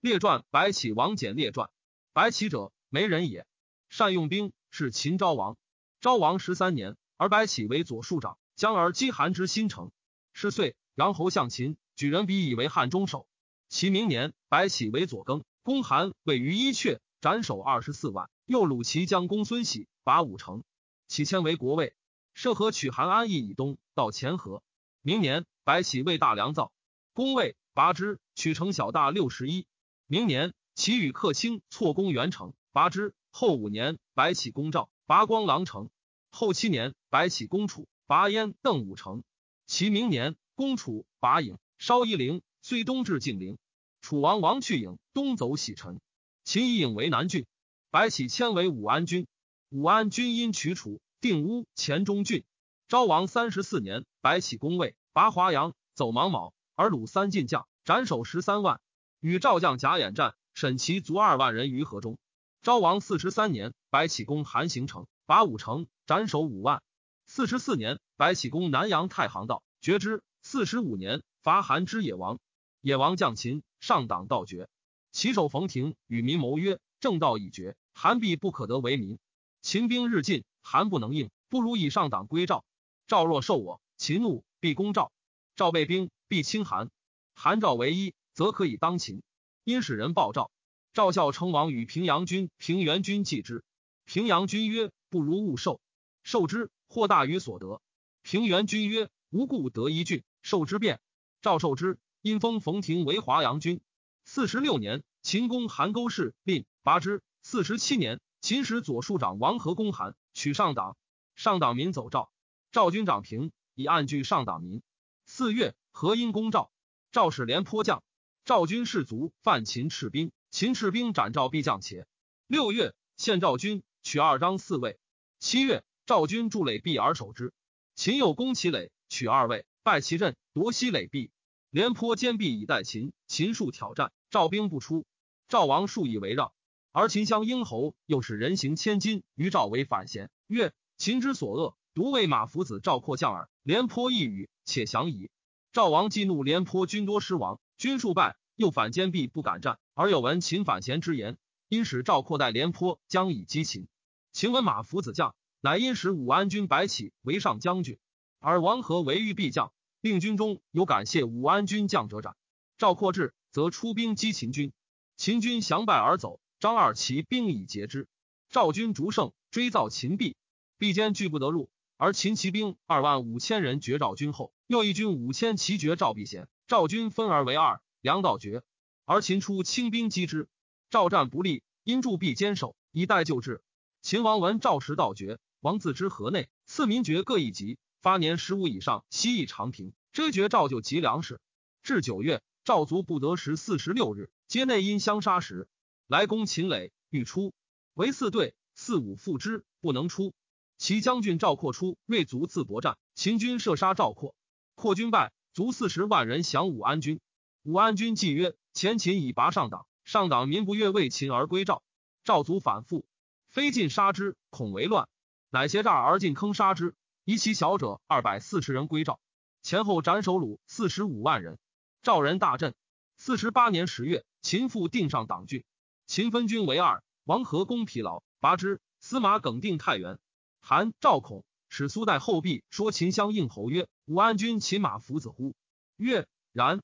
列传白起王翦列传。白起者，没人也。善用兵，是秦昭王。昭王十三年，而白起为左庶长，将而击韩之新城。是岁，杨侯向秦，举人比以为汉中守。其明年，白起为左更，攻韩，位于伊阙，斩首二十四万。又虏其将公孙喜，拔五城。起迁为国尉，设河取韩安邑以东，到前河。明年，白起为大良造，攻魏，拔之，取城小大六十一。明年，其与客卿错攻元城，拔之。后五年，白起攻赵，拔光狼城。后七年，白起攻楚，拔燕、邓武城。其明年，攻楚，拔郢，烧夷陵，遂东至晋陵。楚王王去郢，东走喜陈。秦以郢为南郡。白起迁为武安君。武安君因取楚，定乌、黔中郡。昭王三十四年，白起攻魏，拔华阳，走芒卯，而虏三晋将，斩首十三万。与赵将贾演战，沈其卒二万人于河中。昭王四十三年，白起攻韩行城，拔五城，斩首五万。四十四年，白起攻南阳太行道，绝之。四十五年，伐韩之野王，野王将秦，上党道绝。其首冯亭与民谋曰：“正道已绝，韩必不可得为民。秦兵日进，韩不能应，不如以上党归赵。赵若受我，秦怒，必攻赵。赵备兵，必侵韩。韩赵为一。”则可以当秦，因使人报赵。赵孝成王与平阳君、平原君继之。平阳君曰：“不如勿受，受之或大于所得。”平原君曰：“无故得一郡，受之便。”赵受之，因封冯亭为华阳君。四十六年，秦攻韩沟氏，令拔之。四十七年，秦使左庶长王和攻韩，取上党。上党民走赵，赵军长平，以暗拒上党民。四月，何因攻赵，赵使廉颇将。赵军士卒犯秦赤兵，秦赤兵斩赵必将且。六月，献赵军，取二张四位。七月，赵军筑垒壁而守之。秦又攻其垒，取二位，败其阵，夺西垒壁。廉颇坚壁以待秦，秦数挑战，赵兵不出。赵王数以为让，而秦襄英侯又使人行千金于赵为反贤，曰：“秦之所恶，独为马夫子赵括将耳。”廉颇一语，且降矣。赵王激怒廉颇，军多失亡，军数败。又反坚壁不敢战，而有闻秦反贤之言，因使赵括带廉颇，将以击秦。秦闻马夫子将，乃因使武安君白起为上将军，而王和为御必将，令军中有感谢武安君将者斩。赵括至，则出兵击秦军，秦军降败而走。张二骑兵以截之。赵军逐胜，追造秦壁，壁坚拒不得入。而秦骑兵二万五千人绝赵军后，又一军五千骑绝赵壁贤，赵军分而为二。梁道绝，而秦出轻兵击之，赵战不利，因驻壁坚守，以待救治。秦王闻赵时道绝，王自知河内，赐民爵各一级，发年十五以上西邑长平，追绝赵就及粮食。至九月，赵卒不得食四十六日，皆内因相杀时，来攻秦垒，欲出，为四队，四五复之，不能出。其将军赵括出，锐卒自搏战，秦军射杀赵括，扩军败，卒四十万人降武安军。武安君既曰：“前秦以拔上党，上党民不悦，为秦而归赵。赵卒反复，非尽杀之，恐为乱，乃挟诈而进坑杀之。以其小者二百四十人归赵，前后斩首虏四十五万人。赵人大震。四十八年十月，秦复定上党郡。秦分军为二，王和攻疲劳，拔之。司马耿定太原。韩赵孔使苏代后壁说秦相应侯曰：‘武安君秦马夫子乎？’曰：‘然。’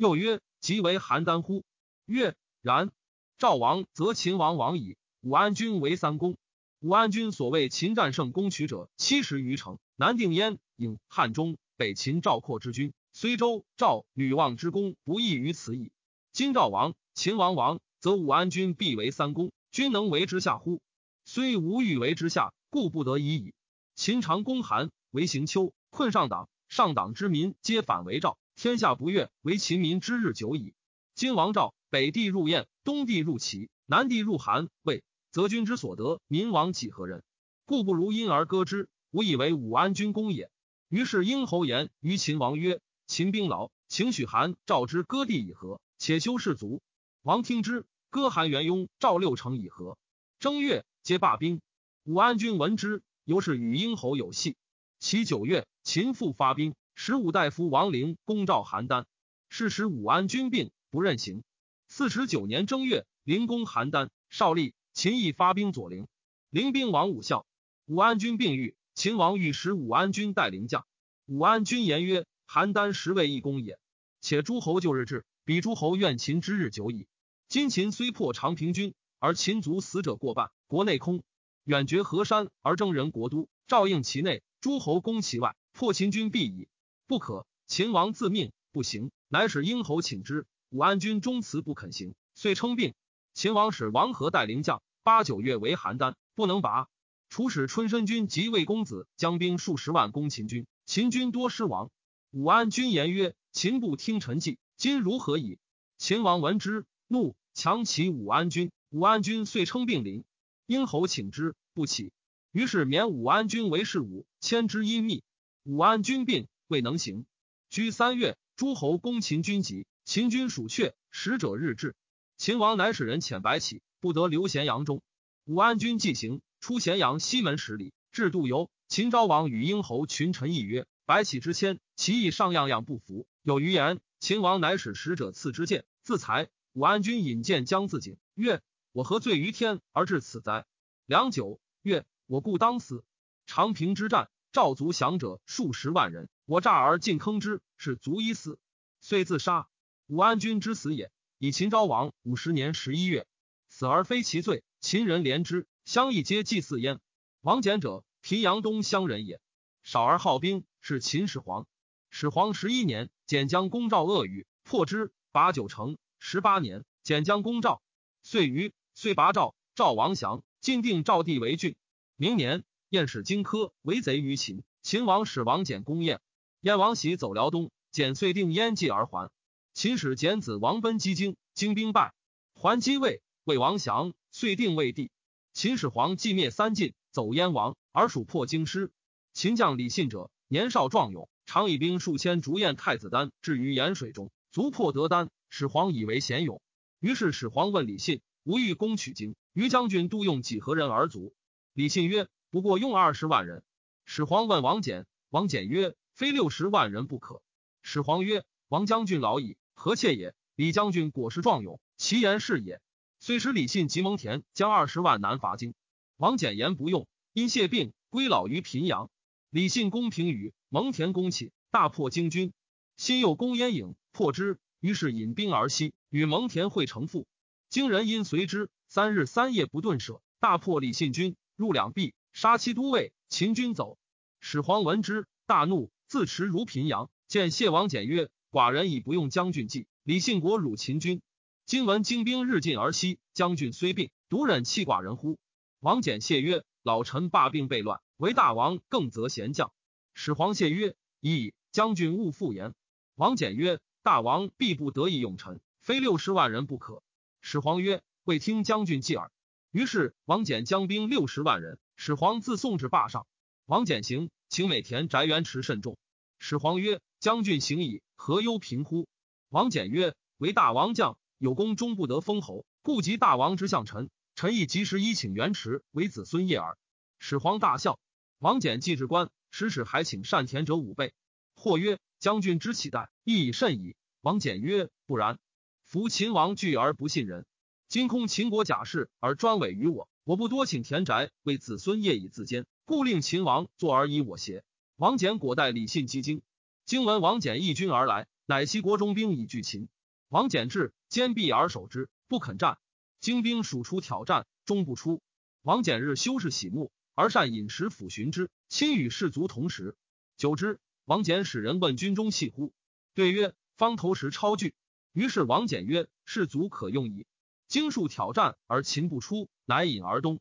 又曰：“即为邯郸乎？”曰：“然。”赵王则秦王王矣。武安君为三公。武安君所谓秦战胜攻取者七十余城，南定燕、郢、汉中，北秦赵括之军，虽周、赵、吕望之功不异于此矣。今赵王、秦王亡，则武安君必为三公，君能为之下乎？虽无欲为之下，故不得已矣。秦长攻韩，为行丘，困上党，上党之民皆反为赵。天下不悦，为秦民之日久矣。今王赵北地入燕，东地入齐，南地入韩，魏，则君之所得，民亡几何人？故不如因而割之。吾以为武安君公也。于是殷侯言于秦王曰：“秦兵劳，请许韩、赵之割地以和，且修士卒。”王听之，割韩、元雍、赵六城以和。正月，皆罢兵。武安君闻之，由是与殷侯有隙。其九月，秦复发兵。十五大夫王陵攻赵邯郸，是时武安君病不任行。四十九年正月，灵公邯郸，少立，秦义发兵左陵，灵兵王武孝，武安君病愈，秦王欲使武安君带灵将。武安君言曰：“邯郸实为一公也，且诸侯旧日至，彼诸侯怨秦之日久矣。今秦虽破长平君，而秦族死者过半，国内空。远绝河山而征人国都，照应其内，诸侯攻其外，破秦军必矣。不可。秦王自命不行，乃使殷侯请之。武安君终辞不肯行，遂称病。秦王使王和带灵将，八九月为邯郸，不能拔。楚使春申君及魏公子将兵数十万攻秦军。秦军多失亡，武安君言曰：“秦不听臣计，今如何矣？”秦王闻之，怒，强其武安君。武安君遂称病临。殷侯请之，不起。于是免武安君为士武，迁之阴密。武安君病，未能行。居三月，诸侯攻秦军急，秦军属阙，使者日至。秦王乃使人遣白起，不得留咸阳中。武安君既行，出咸阳西门十里，至杜游。秦昭王与殷侯群臣议曰：“白起之谦，其意上样样不服。有余言。”秦王乃使使者赐之剑，自裁。武安君引剑将自警，曰：“我何罪于天而至此哉？”良久，曰：“我故当死。”长平之战，赵族降者数十万人，我诈而进坑之，是卒一死，遂自杀。武安君之死也，以秦昭王五十年十一月死而非其罪，秦人怜之，相议皆祭祀焉。王翦者。平阳东乡人也，少而好兵，是秦始皇。始皇十一年，简将攻赵恶语，破之，拔九城。十八年，简将攻赵，遂于遂拔赵，赵王降，晋定赵地为郡。明年，燕使荆轲为贼于秦，秦王使王翦攻燕，燕王喜走辽东，简遂定燕蓟而还。秦使简子王奔击荆，荆兵败，还击魏，魏王降，遂定魏地。秦始皇既灭三晋，走燕王。而蜀破京师，秦将李信者年少壮勇，常以兵数千逐燕太子丹置于盐水中，卒破得丹。始皇以为贤勇，于是始皇问李信：“吾欲攻取京，于将军度用几何人而卒？”李信曰：“不过用二十万人。”始皇问王翦，王翦曰：“非六十万人不可。”始皇曰：“王将军老矣，何妾也？李将军果实壮勇，其言是也。”虽使李信及蒙恬将二十万南伐京，王翦言不用。因谢病归老于平阳，李信攻平舆，蒙恬攻起，大破京军。辛又攻燕郢，破之，于是引兵而西，与蒙恬会成父。京人因随之，三日三夜不顿舍，大破李信军，入两壁，杀其都尉。秦军走，始皇闻之，大怒，自持如平阳，见谢王简曰：“寡人已不用将军计，李信国辱秦军。今闻精兵日进而西，将军虽病，独忍弃寡人乎？”王翦谢曰。老臣罢病被乱，为大王更择贤将。始皇谢曰：“已，将军勿复言。”王翦曰：“大王必不得已用臣，非六十万人不可。”始皇曰：“未听将军计耳。”于是王翦将兵六十万人，始皇自送至霸上。王翦行，请美田宅元池甚重。始皇曰：“将军行矣，何忧平乎？”王翦曰：“为大王将，有功终不得封侯，故及大王之相臣。”臣亦及时依请元池为子孙业耳。始皇大笑。王翦既至官，使使还请善田者五倍。或曰：“将军之期待，亦已甚矣。”王翦曰：“不然。夫秦王惧而不信人，今空秦国假事而专委于我，我不多请田宅为子孙业以自坚，故令秦王坐而以我邪？”王翦果待李信击京，京闻王翦义军而来，乃西国中兵以拒秦。王翦至，坚壁而守之，不肯战。精兵属出挑战，终不出。王翦日修饰喜木，而善饮食抚寻之，亲与士卒同食。久之，王翦使人问军中细乎？对曰：“方头石超巨。”于是王翦曰：“士卒可用矣。”经数挑战而秦不出，乃引而东。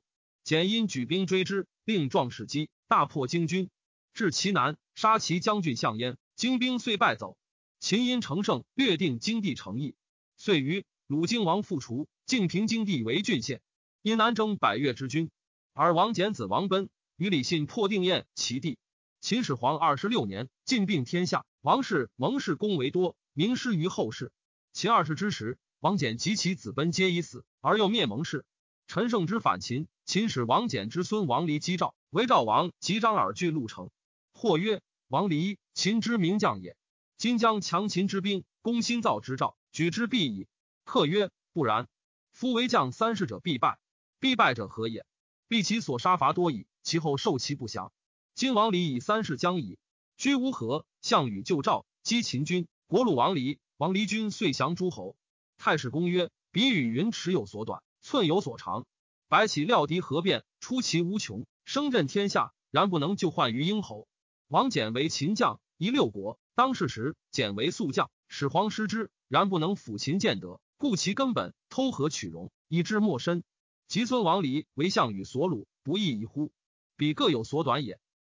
简因举兵追之，令壮士击，大破京军，至其南，杀其将军项燕。精兵遂败走。秦因乘胜，略定京地城邑。遂于鲁京王复除。晋平京地为郡县，因南征百越之军，而王翦子王奔与李信破定燕其地。秦始皇二十六年，晋并天下，王室蒙氏功为多，名失于后世。秦二世之时，王翦及其子奔皆已死，而又灭蒙氏。陈胜之反秦，秦使王翦之孙王离击赵，为赵王及张耳据陆城。或曰：王离，秦之名将也。今将强秦之兵，攻新造之赵，举之必矣。客曰。不然。夫为将三世者必败，必败者何也？必其所杀伐多矣，其后受其不降。今王离以三世将矣，居无何，项羽救赵，击秦军，国鲁王离，王离军遂降诸侯。太史公曰：彼与云尺有所短，寸有所长。白起料敌何变，出其无穷，声震天下，然不能救患于婴侯。王翦为秦将，夷六国。当世时，简为宿将，始皇失之，然不能抚秦建德，故其根本偷和取荣，以致莫深。及孙王离为项羽所虏，不义一乎？彼各有所短也。